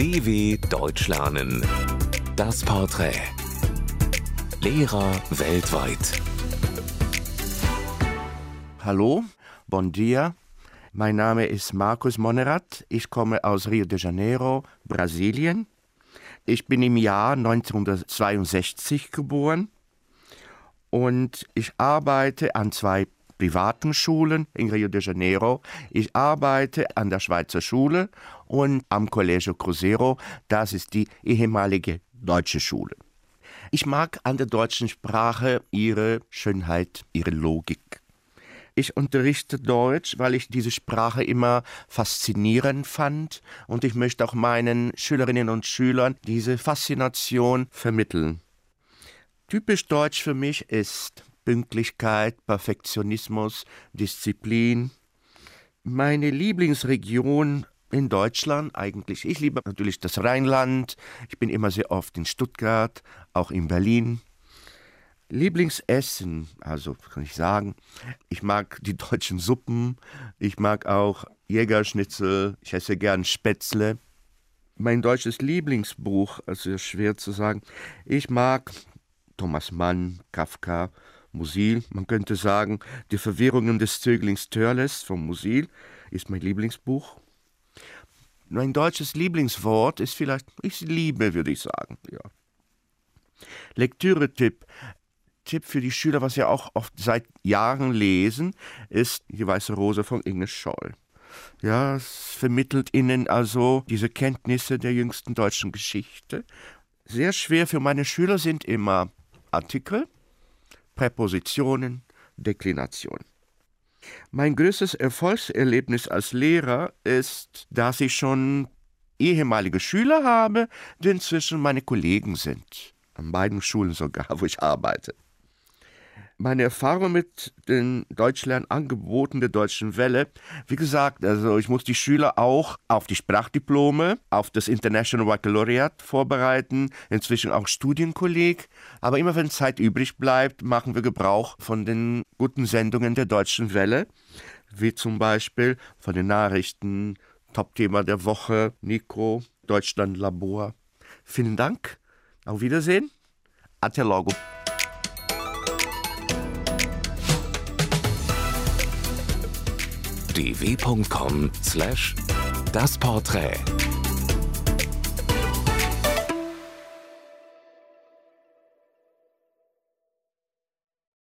DW Deutsch lernen. Das Porträt. Lehrer weltweit. Hallo, bon dia. Mein Name ist Markus Monerat. Ich komme aus Rio de Janeiro, Brasilien. Ich bin im Jahr 1962 geboren und ich arbeite an zwei privaten Schulen in Rio de Janeiro. Ich arbeite an der Schweizer Schule und am Collegio Cruzeiro. Das ist die ehemalige deutsche Schule. Ich mag an der deutschen Sprache ihre Schönheit, ihre Logik. Ich unterrichte Deutsch, weil ich diese Sprache immer faszinierend fand und ich möchte auch meinen Schülerinnen und Schülern diese Faszination vermitteln. Typisch deutsch für mich ist Pünktlichkeit, Perfektionismus, Disziplin. Meine Lieblingsregion in Deutschland eigentlich. Ich liebe natürlich das Rheinland. Ich bin immer sehr oft in Stuttgart, auch in Berlin. Lieblingsessen, also kann ich sagen, ich mag die deutschen Suppen, ich mag auch Jägerschnitzel, ich esse gern Spätzle. Mein deutsches Lieblingsbuch, also schwer zu sagen, ich mag Thomas Mann, Kafka, Musil, man könnte sagen, Die Verwirrungen des Zöglings Törles von Musil ist mein Lieblingsbuch. Mein deutsches Lieblingswort ist vielleicht, ich liebe, würde ich sagen. Ja. Lektüre-Tipp. Tipp für die Schüler, was sie auch oft seit Jahren lesen, ist Die Weiße Rose von Inge Scholl. Ja, es vermittelt ihnen also diese Kenntnisse der jüngsten deutschen Geschichte. Sehr schwer für meine Schüler sind immer Artikel, Präpositionen, Deklinationen. Mein größtes Erfolgserlebnis als Lehrer ist, dass ich schon ehemalige Schüler habe, die inzwischen meine Kollegen sind. An beiden Schulen sogar, wo ich arbeite. Meine Erfahrung mit den Deutschlernangeboten der Deutschen Welle, wie gesagt, also ich muss die Schüler auch auf die Sprachdiplome, auf das International Baccalaureate vorbereiten, inzwischen auch Studienkolleg. Aber immer wenn Zeit übrig bleibt, machen wir Gebrauch von den guten Sendungen der Deutschen Welle, wie zum Beispiel von den Nachrichten, Top-Thema der Woche, Nico, Deutschland Labor. Vielen Dank, auf Wiedersehen, Até logo. dw.com/das Porträt